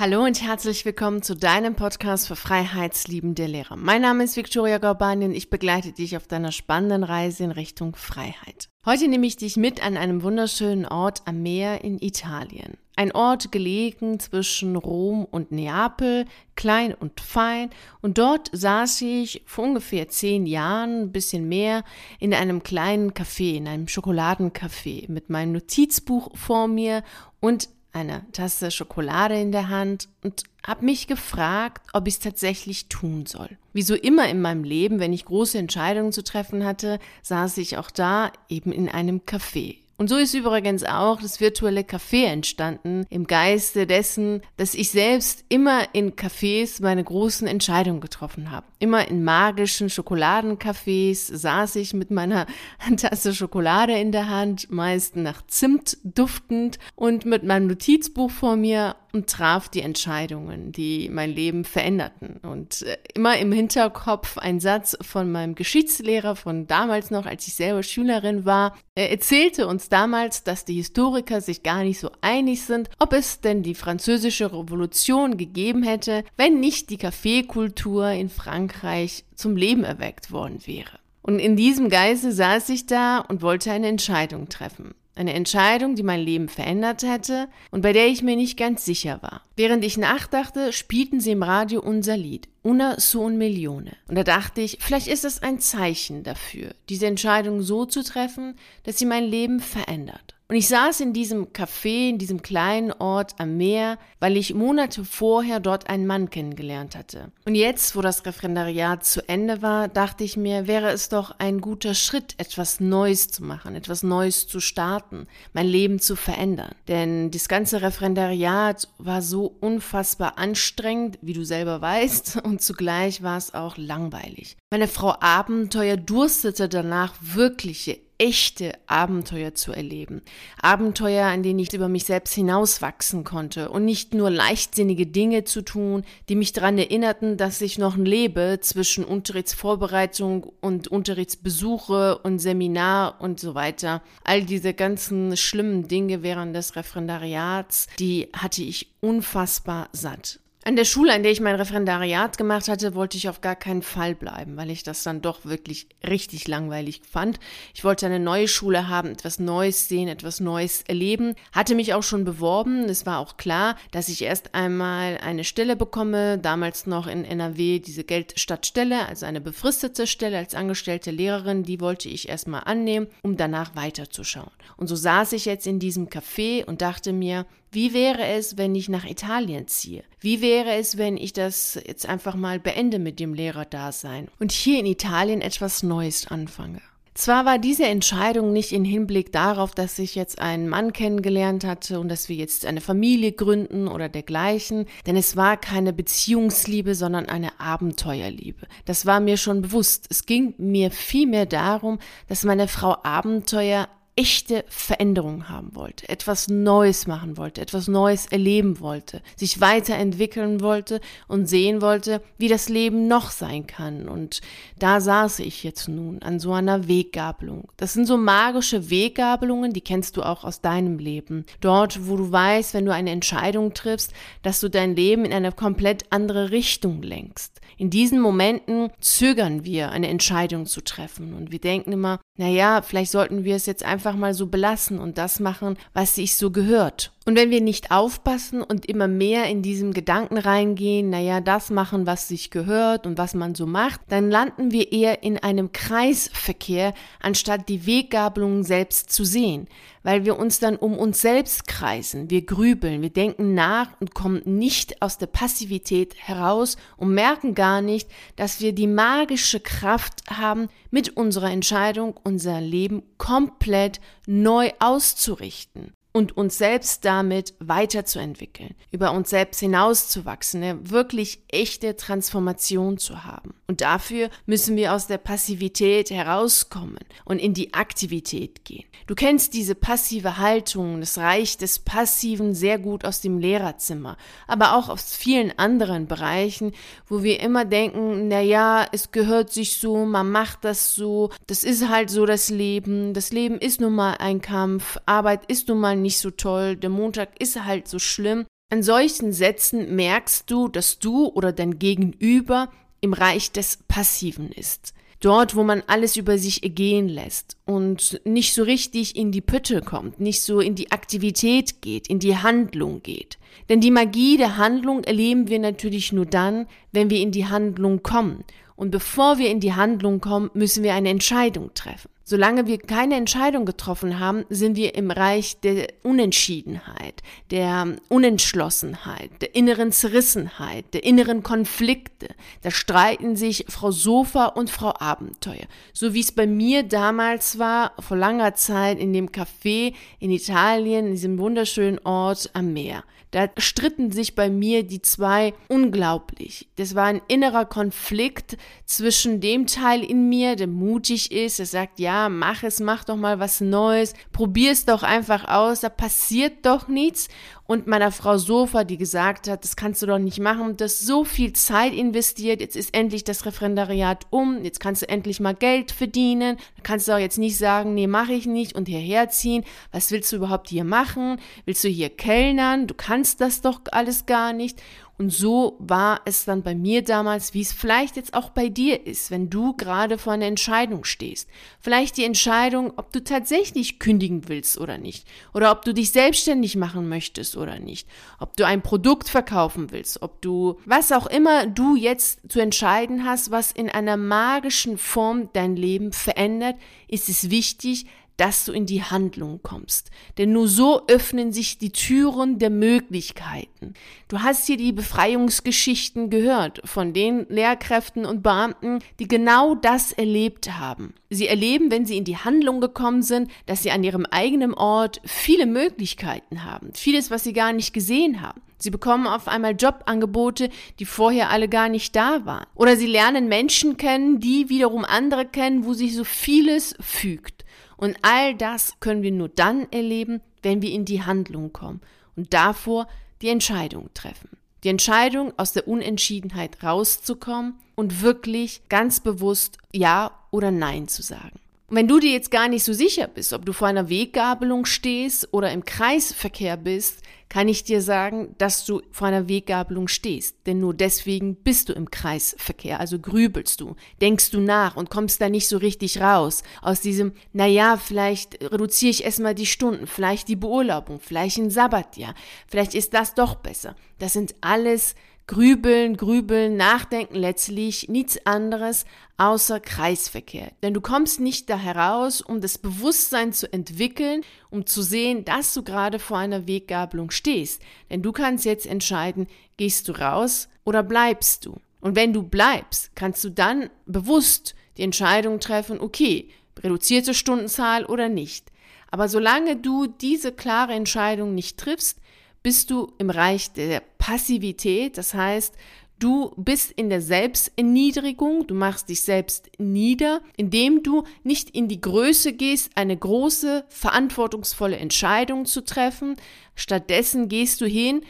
Hallo und herzlich willkommen zu deinem Podcast für freiheitsliebende Lehrer. Mein Name ist Viktoria Gorbanien. Ich begleite dich auf deiner spannenden Reise in Richtung Freiheit. Heute nehme ich dich mit an einem wunderschönen Ort am Meer in Italien. Ein Ort gelegen zwischen Rom und Neapel, klein und fein. Und dort saß ich vor ungefähr zehn Jahren, ein bisschen mehr, in einem kleinen Café, in einem Schokoladencafé mit meinem Notizbuch vor mir und eine Tasse Schokolade in der Hand und habe mich gefragt, ob ich es tatsächlich tun soll. Wie so immer in meinem Leben, wenn ich große Entscheidungen zu treffen hatte, saß ich auch da eben in einem Café. Und so ist übrigens auch das virtuelle Café entstanden, im Geiste dessen, dass ich selbst immer in Cafés meine großen Entscheidungen getroffen habe. Immer in magischen Schokoladencafés saß ich mit meiner Tasse Schokolade in der Hand, meist nach Zimt duftend und mit meinem Notizbuch vor mir und traf die Entscheidungen, die mein Leben veränderten. Und äh, immer im Hinterkopf ein Satz von meinem Geschichtslehrer von damals noch, als ich selber Schülerin war. Er erzählte uns damals, dass die Historiker sich gar nicht so einig sind, ob es denn die französische Revolution gegeben hätte, wenn nicht die Kaffeekultur in Frankreich zum Leben erweckt worden wäre. Und in diesem Geiste saß ich da und wollte eine Entscheidung treffen. Eine Entscheidung, die mein Leben verändert hätte und bei der ich mir nicht ganz sicher war. Während ich nachdachte, spielten sie im Radio unser Lied, Una su un Milione. Und da dachte ich, vielleicht ist es ein Zeichen dafür, diese Entscheidung so zu treffen, dass sie mein Leben verändert. Und ich saß in diesem Café, in diesem kleinen Ort am Meer, weil ich Monate vorher dort einen Mann kennengelernt hatte. Und jetzt, wo das Referendariat zu Ende war, dachte ich mir, wäre es doch ein guter Schritt, etwas Neues zu machen, etwas Neues zu starten, mein Leben zu verändern. Denn das ganze Referendariat war so unfassbar anstrengend, wie du selber weißt, und zugleich war es auch langweilig. Meine Frau Abenteuer durstete danach wirkliche echte Abenteuer zu erleben. Abenteuer, an denen ich über mich selbst hinauswachsen konnte und nicht nur leichtsinnige Dinge zu tun, die mich daran erinnerten, dass ich noch lebe zwischen Unterrichtsvorbereitung und Unterrichtsbesuche und Seminar und so weiter. All diese ganzen schlimmen Dinge während des Referendariats, die hatte ich unfassbar satt. An der Schule, an der ich mein Referendariat gemacht hatte, wollte ich auf gar keinen Fall bleiben, weil ich das dann doch wirklich richtig langweilig fand. Ich wollte eine neue Schule haben, etwas Neues sehen, etwas Neues erleben. Hatte mich auch schon beworben. Es war auch klar, dass ich erst einmal eine Stelle bekomme, damals noch in NRW diese Geldstadtstelle, also eine befristete Stelle als angestellte Lehrerin, die wollte ich erstmal annehmen, um danach weiterzuschauen. Und so saß ich jetzt in diesem Café und dachte mir, wie wäre es, wenn ich nach Italien ziehe? Wie wäre es, wenn ich das jetzt einfach mal beende mit dem Lehrerdasein und hier in Italien etwas Neues anfange? Zwar war diese Entscheidung nicht in Hinblick darauf, dass ich jetzt einen Mann kennengelernt hatte und dass wir jetzt eine Familie gründen oder dergleichen, denn es war keine Beziehungsliebe, sondern eine Abenteuerliebe. Das war mir schon bewusst. Es ging mir vielmehr darum, dass meine Frau Abenteuer echte Veränderung haben wollte, etwas Neues machen wollte, etwas Neues erleben wollte, sich weiterentwickeln wollte und sehen wollte, wie das Leben noch sein kann. Und da saß ich jetzt nun an so einer Weggabelung. Das sind so magische Weggabelungen, die kennst du auch aus deinem Leben. Dort, wo du weißt, wenn du eine Entscheidung triffst, dass du dein Leben in eine komplett andere Richtung lenkst. In diesen Momenten zögern wir, eine Entscheidung zu treffen und wir denken immer, naja, vielleicht sollten wir es jetzt einfach mal so belassen und das machen, was sich so gehört. Und wenn wir nicht aufpassen und immer mehr in diesem Gedanken reingehen, naja, das machen, was sich gehört und was man so macht, dann landen wir eher in einem Kreisverkehr, anstatt die Weggabelungen selbst zu sehen, weil wir uns dann um uns selbst kreisen, wir grübeln, wir denken nach und kommen nicht aus der Passivität heraus und merken gar nicht, dass wir die magische Kraft haben, mit unserer Entscheidung unser Leben komplett neu auszurichten und uns selbst damit weiterzuentwickeln, über uns selbst hinauszuwachsen, eine wirklich echte Transformation zu haben. Und dafür müssen wir aus der Passivität herauskommen und in die Aktivität gehen. Du kennst diese passive Haltung, das Reich des Passiven sehr gut aus dem Lehrerzimmer, aber auch aus vielen anderen Bereichen, wo wir immer denken, na ja, es gehört sich so, man macht das so, das ist halt so das Leben, das Leben ist nun mal ein Kampf, Arbeit ist nun mal nicht so toll, der Montag ist halt so schlimm An solchen Sätzen merkst du, dass du oder dein Gegenüber im Reich des Passiven ist. Dort, wo man alles über sich ergehen lässt und nicht so richtig in die Pütte kommt, nicht so in die Aktivität geht, in die Handlung geht. Denn die Magie der Handlung erleben wir natürlich nur dann, wenn wir in die Handlung kommen. Und bevor wir in die Handlung kommen, müssen wir eine Entscheidung treffen. Solange wir keine Entscheidung getroffen haben, sind wir im Reich der Unentschiedenheit, der Unentschlossenheit, der inneren Zerrissenheit, der inneren Konflikte. Da streiten sich Frau Sofa und Frau Abenteuer. So wie es bei mir damals war, vor langer Zeit in dem Café in Italien, in diesem wunderschönen Ort am Meer. Da stritten sich bei mir die zwei unglaublich. Das war ein innerer Konflikt zwischen dem Teil in mir, der mutig ist, der sagt, ja, mach es, mach doch mal was Neues, probier es doch einfach aus, da passiert doch nichts und meiner Frau Sofa, die gesagt hat, das kannst du doch nicht machen, das so viel Zeit investiert, jetzt ist endlich das Referendariat um, jetzt kannst du endlich mal Geld verdienen, dann kannst du auch jetzt nicht sagen, nee, mache ich nicht und hierher ziehen, was willst du überhaupt hier machen? Willst du hier kellnern? Du kannst das doch alles gar nicht. Und so war es dann bei mir damals, wie es vielleicht jetzt auch bei dir ist, wenn du gerade vor einer Entscheidung stehst. Vielleicht die Entscheidung, ob du tatsächlich kündigen willst oder nicht. Oder ob du dich selbstständig machen möchtest oder nicht. Ob du ein Produkt verkaufen willst. Ob du, was auch immer du jetzt zu entscheiden hast, was in einer magischen Form dein Leben verändert, ist es wichtig, dass du in die Handlung kommst. Denn nur so öffnen sich die Türen der Möglichkeiten. Du hast hier die Befreiungsgeschichten gehört von den Lehrkräften und Beamten, die genau das erlebt haben. Sie erleben, wenn sie in die Handlung gekommen sind, dass sie an ihrem eigenen Ort viele Möglichkeiten haben. Vieles, was sie gar nicht gesehen haben. Sie bekommen auf einmal Jobangebote, die vorher alle gar nicht da waren. Oder sie lernen Menschen kennen, die wiederum andere kennen, wo sich so vieles fügt. Und all das können wir nur dann erleben, wenn wir in die Handlung kommen und davor die Entscheidung treffen. Die Entscheidung, aus der Unentschiedenheit rauszukommen und wirklich ganz bewusst Ja oder Nein zu sagen. Und wenn du dir jetzt gar nicht so sicher bist, ob du vor einer Weggabelung stehst oder im Kreisverkehr bist, kann ich dir sagen, dass du vor einer Weggabelung stehst. Denn nur deswegen bist du im Kreisverkehr, also grübelst du, denkst du nach und kommst da nicht so richtig raus. Aus diesem, naja, vielleicht reduziere ich erstmal die Stunden, vielleicht die Beurlaubung, vielleicht ein Sabbatjahr, vielleicht ist das doch besser. Das sind alles Grübeln, grübeln, nachdenken letztlich nichts anderes außer Kreisverkehr. Denn du kommst nicht da heraus, um das Bewusstsein zu entwickeln, um zu sehen, dass du gerade vor einer Weggabelung stehst. Denn du kannst jetzt entscheiden, gehst du raus oder bleibst du. Und wenn du bleibst, kannst du dann bewusst die Entscheidung treffen, okay, reduzierte Stundenzahl oder nicht. Aber solange du diese klare Entscheidung nicht triffst, bist du im Reich der Passivität, das heißt, Du bist in der Selbsterniedrigung, du machst dich selbst nieder, indem du nicht in die Größe gehst, eine große, verantwortungsvolle Entscheidung zu treffen. Stattdessen gehst du hin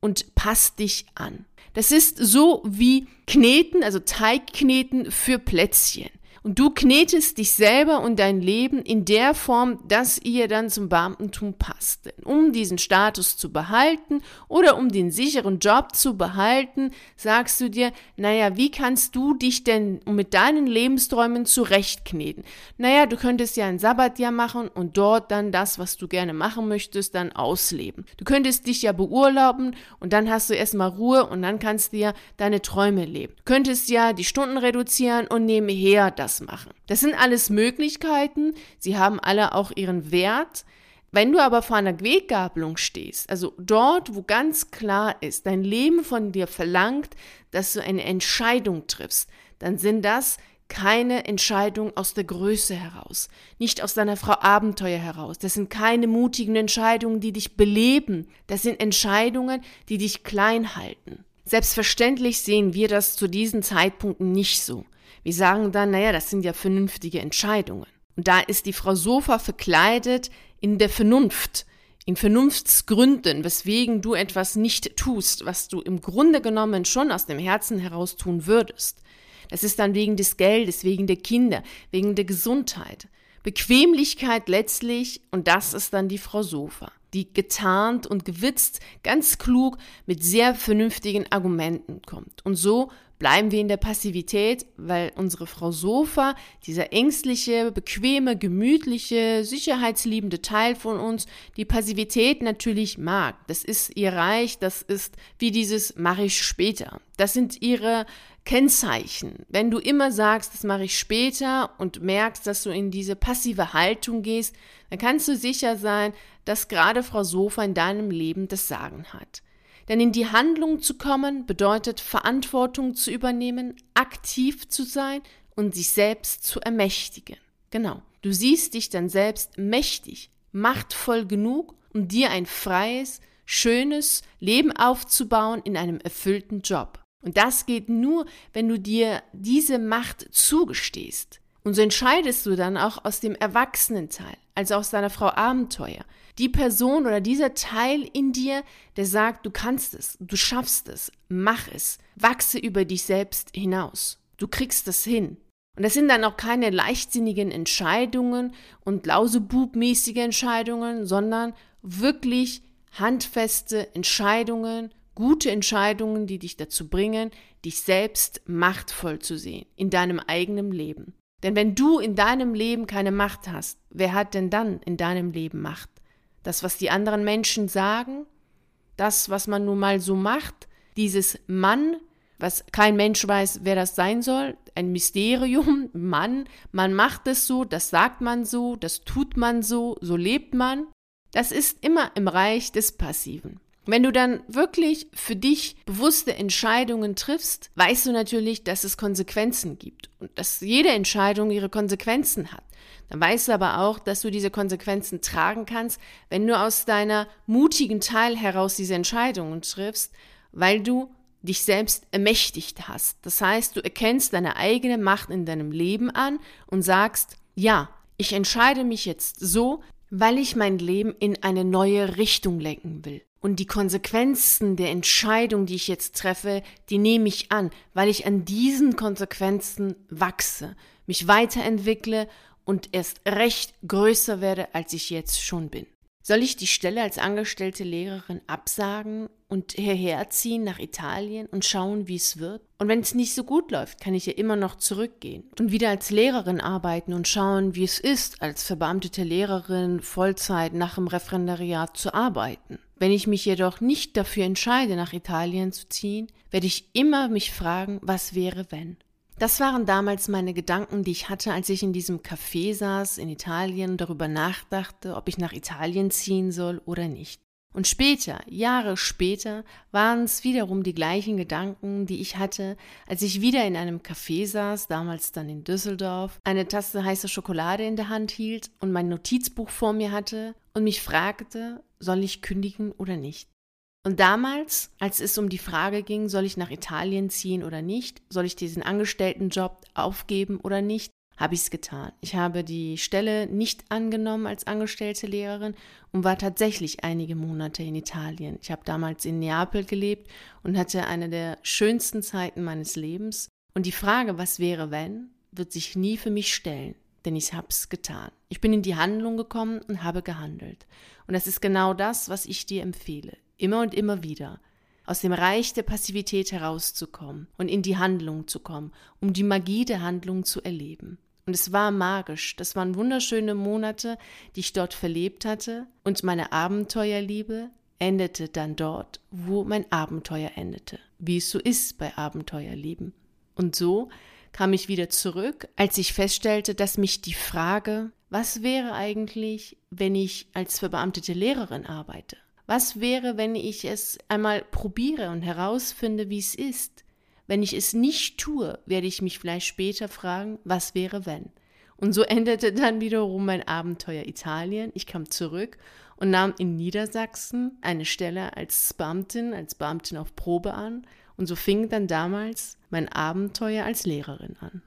und passt dich an. Das ist so wie Kneten, also Teigkneten für Plätzchen. Und du knetest dich selber und dein Leben in der Form, dass ihr dann zum Beamtentum passt. Denn um diesen Status zu behalten oder um den sicheren Job zu behalten, sagst du dir, naja, wie kannst du dich denn mit deinen Lebensträumen zurechtkneten? Naja, du könntest ja ein Sabbatjahr machen und dort dann das, was du gerne machen möchtest, dann ausleben. Du könntest dich ja beurlauben und dann hast du erstmal Ruhe und dann kannst du ja deine Träume leben. Du könntest ja die Stunden reduzieren und nebenher das machen. Das sind alles Möglichkeiten, sie haben alle auch ihren Wert. Wenn du aber vor einer Weggabelung stehst, also dort, wo ganz klar ist, dein Leben von dir verlangt, dass du eine Entscheidung triffst, dann sind das keine Entscheidungen aus der Größe heraus, nicht aus deiner Frau Abenteuer heraus. Das sind keine mutigen Entscheidungen, die dich beleben. Das sind Entscheidungen, die dich klein halten. Selbstverständlich sehen wir das zu diesen Zeitpunkten nicht so. Wir sagen dann, naja, das sind ja vernünftige Entscheidungen. Und da ist die Frau Sofa verkleidet in der Vernunft, in Vernunftsgründen, weswegen du etwas nicht tust, was du im Grunde genommen schon aus dem Herzen heraus tun würdest. Das ist dann wegen des Geldes, wegen der Kinder, wegen der Gesundheit. Bequemlichkeit letztlich, und das ist dann die Frau Sofa. die getarnt und gewitzt, ganz klug mit sehr vernünftigen Argumenten kommt. Und so bleiben wir in der Passivität, weil unsere Frau Sofa, dieser ängstliche, bequeme, gemütliche, sicherheitsliebende Teil von uns, die Passivität natürlich mag. Das ist ihr Reich, das ist wie dieses mache ich später. Das sind ihre Kennzeichen. Wenn du immer sagst, das mache ich später und merkst, dass du in diese passive Haltung gehst, dann kannst du sicher sein, dass gerade Frau Sofa in deinem Leben das Sagen hat. Denn in die Handlung zu kommen bedeutet Verantwortung zu übernehmen, aktiv zu sein und sich selbst zu ermächtigen. Genau. Du siehst dich dann selbst mächtig, machtvoll genug, um dir ein freies, schönes Leben aufzubauen in einem erfüllten Job. Und das geht nur, wenn du dir diese Macht zugestehst. Und so entscheidest du dann auch aus dem Erwachsenenteil, also aus deiner Frau Abenteuer. Die Person oder dieser Teil in dir, der sagt, du kannst es, du schaffst es, mach es, wachse über dich selbst hinaus. Du kriegst es hin. Und das sind dann auch keine leichtsinnigen Entscheidungen und lausebubmäßige Entscheidungen, sondern wirklich handfeste Entscheidungen, gute Entscheidungen, die dich dazu bringen, dich selbst machtvoll zu sehen in deinem eigenen Leben. Denn wenn du in deinem Leben keine Macht hast, wer hat denn dann in deinem Leben Macht? Das, was die anderen Menschen sagen, das, was man nun mal so macht, dieses Mann, was kein Mensch weiß, wer das sein soll, ein Mysterium, Mann, man macht es so, das sagt man so, das tut man so, so lebt man, das ist immer im Reich des Passiven. Wenn du dann wirklich für dich bewusste Entscheidungen triffst, weißt du natürlich, dass es Konsequenzen gibt und dass jede Entscheidung ihre Konsequenzen hat. Dann weißt du aber auch, dass du diese Konsequenzen tragen kannst, wenn du aus deiner mutigen Teil heraus diese Entscheidungen triffst, weil du dich selbst ermächtigt hast. Das heißt, du erkennst deine eigene Macht in deinem Leben an und sagst, ja, ich entscheide mich jetzt so, weil ich mein Leben in eine neue Richtung lenken will. Und die Konsequenzen der Entscheidung, die ich jetzt treffe, die nehme ich an, weil ich an diesen Konsequenzen wachse, mich weiterentwickle und erst recht größer werde, als ich jetzt schon bin. Soll ich die Stelle als angestellte Lehrerin absagen und hierher ziehen nach Italien und schauen, wie es wird? Und wenn es nicht so gut läuft, kann ich ja immer noch zurückgehen und wieder als Lehrerin arbeiten und schauen, wie es ist, als verbeamtete Lehrerin Vollzeit nach dem Referendariat zu arbeiten. Wenn ich mich jedoch nicht dafür entscheide, nach Italien zu ziehen, werde ich immer mich fragen, was wäre, wenn. Das waren damals meine Gedanken, die ich hatte, als ich in diesem Café saß in Italien und darüber nachdachte, ob ich nach Italien ziehen soll oder nicht. Und später, Jahre später, waren es wiederum die gleichen Gedanken, die ich hatte, als ich wieder in einem Café saß, damals dann in Düsseldorf, eine Tasse heiße Schokolade in der Hand hielt und mein Notizbuch vor mir hatte und mich fragte, soll ich kündigen oder nicht? Und damals, als es um die Frage ging, soll ich nach Italien ziehen oder nicht, soll ich diesen Angestelltenjob aufgeben oder nicht, habe ich es getan. Ich habe die Stelle nicht angenommen als angestellte Lehrerin und war tatsächlich einige Monate in Italien. Ich habe damals in Neapel gelebt und hatte eine der schönsten Zeiten meines Lebens. Und die Frage, was wäre, wenn, wird sich nie für mich stellen, denn ich habe es getan. Ich bin in die Handlung gekommen und habe gehandelt. Und das ist genau das, was ich dir empfehle immer und immer wieder, aus dem Reich der Passivität herauszukommen und in die Handlung zu kommen, um die Magie der Handlung zu erleben. Und es war magisch. Das waren wunderschöne Monate, die ich dort verlebt hatte. Und meine Abenteuerliebe endete dann dort, wo mein Abenteuer endete. Wie es so ist bei Abenteuerlieben. Und so kam ich wieder zurück, als ich feststellte, dass mich die Frage, was wäre eigentlich, wenn ich als verbeamtete Lehrerin arbeite? Was wäre, wenn ich es einmal probiere und herausfinde, wie es ist? Wenn ich es nicht tue, werde ich mich vielleicht später fragen, was wäre, wenn? Und so endete dann wiederum mein Abenteuer Italien. Ich kam zurück und nahm in Niedersachsen eine Stelle als Beamtin, als Beamtin auf Probe an. Und so fing dann damals mein Abenteuer als Lehrerin an.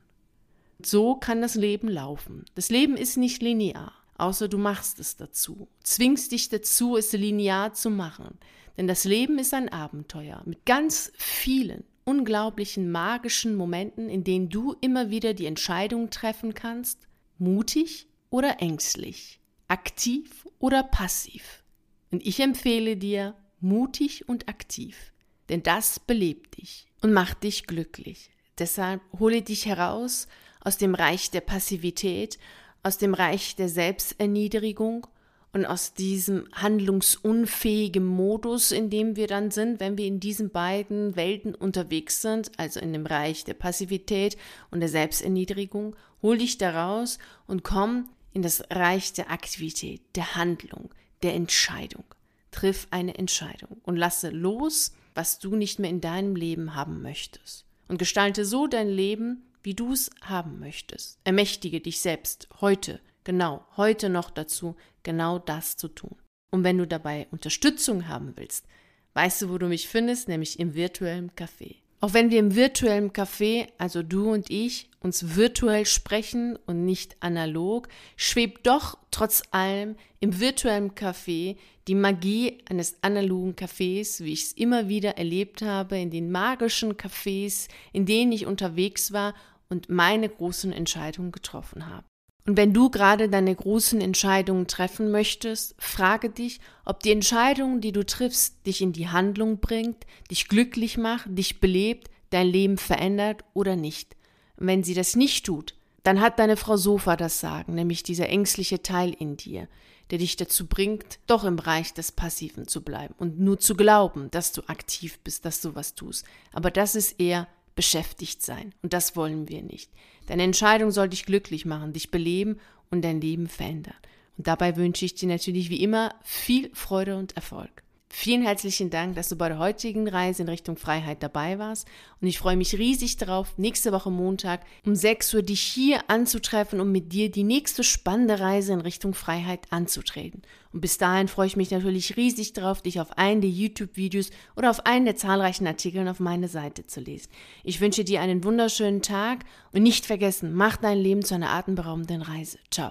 So kann das Leben laufen. Das Leben ist nicht linear außer du machst es dazu. Zwingst dich dazu, es linear zu machen. Denn das Leben ist ein Abenteuer mit ganz vielen unglaublichen magischen Momenten, in denen du immer wieder die Entscheidung treffen kannst, mutig oder ängstlich, aktiv oder passiv. Und ich empfehle dir, mutig und aktiv, denn das belebt dich und macht dich glücklich. Deshalb hole dich heraus aus dem Reich der Passivität, aus dem Reich der Selbsterniedrigung und aus diesem handlungsunfähigen Modus, in dem wir dann sind, wenn wir in diesen beiden Welten unterwegs sind, also in dem Reich der Passivität und der Selbsterniedrigung, hol dich daraus und komm in das Reich der Aktivität, der Handlung, der Entscheidung. Triff eine Entscheidung und lasse los, was du nicht mehr in deinem Leben haben möchtest. Und gestalte so dein Leben, wie du es haben möchtest. Ermächtige dich selbst heute, genau, heute noch dazu, genau das zu tun. Und wenn du dabei Unterstützung haben willst, weißt du, wo du mich findest, nämlich im virtuellen Café. Auch wenn wir im virtuellen Café, also du und ich, uns virtuell sprechen und nicht analog, schwebt doch trotz allem im virtuellen Café die Magie eines analogen Cafés, wie ich es immer wieder erlebt habe, in den magischen Cafés, in denen ich unterwegs war und meine großen Entscheidungen getroffen habe. Und wenn du gerade deine großen Entscheidungen treffen möchtest, frage dich, ob die Entscheidung, die du triffst, dich in die Handlung bringt, dich glücklich macht, dich belebt, dein Leben verändert oder nicht. Und wenn sie das nicht tut, dann hat deine Frau Sofa das Sagen, nämlich dieser ängstliche Teil in dir, der dich dazu bringt, doch im Bereich des Passiven zu bleiben und nur zu glauben, dass du aktiv bist, dass du was tust. Aber das ist eher beschäftigt sein. Und das wollen wir nicht. Deine Entscheidung soll dich glücklich machen, dich beleben und dein Leben verändern. Und dabei wünsche ich dir natürlich wie immer viel Freude und Erfolg. Vielen herzlichen Dank, dass du bei der heutigen Reise in Richtung Freiheit dabei warst. Und ich freue mich riesig darauf, nächste Woche Montag um 6 Uhr dich hier anzutreffen, um mit dir die nächste spannende Reise in Richtung Freiheit anzutreten. Und bis dahin freue ich mich natürlich riesig darauf, dich auf einen der YouTube-Videos oder auf einen der zahlreichen Artikeln auf meine Seite zu lesen. Ich wünsche dir einen wunderschönen Tag und nicht vergessen, mach dein Leben zu einer atemberaubenden Reise. Ciao.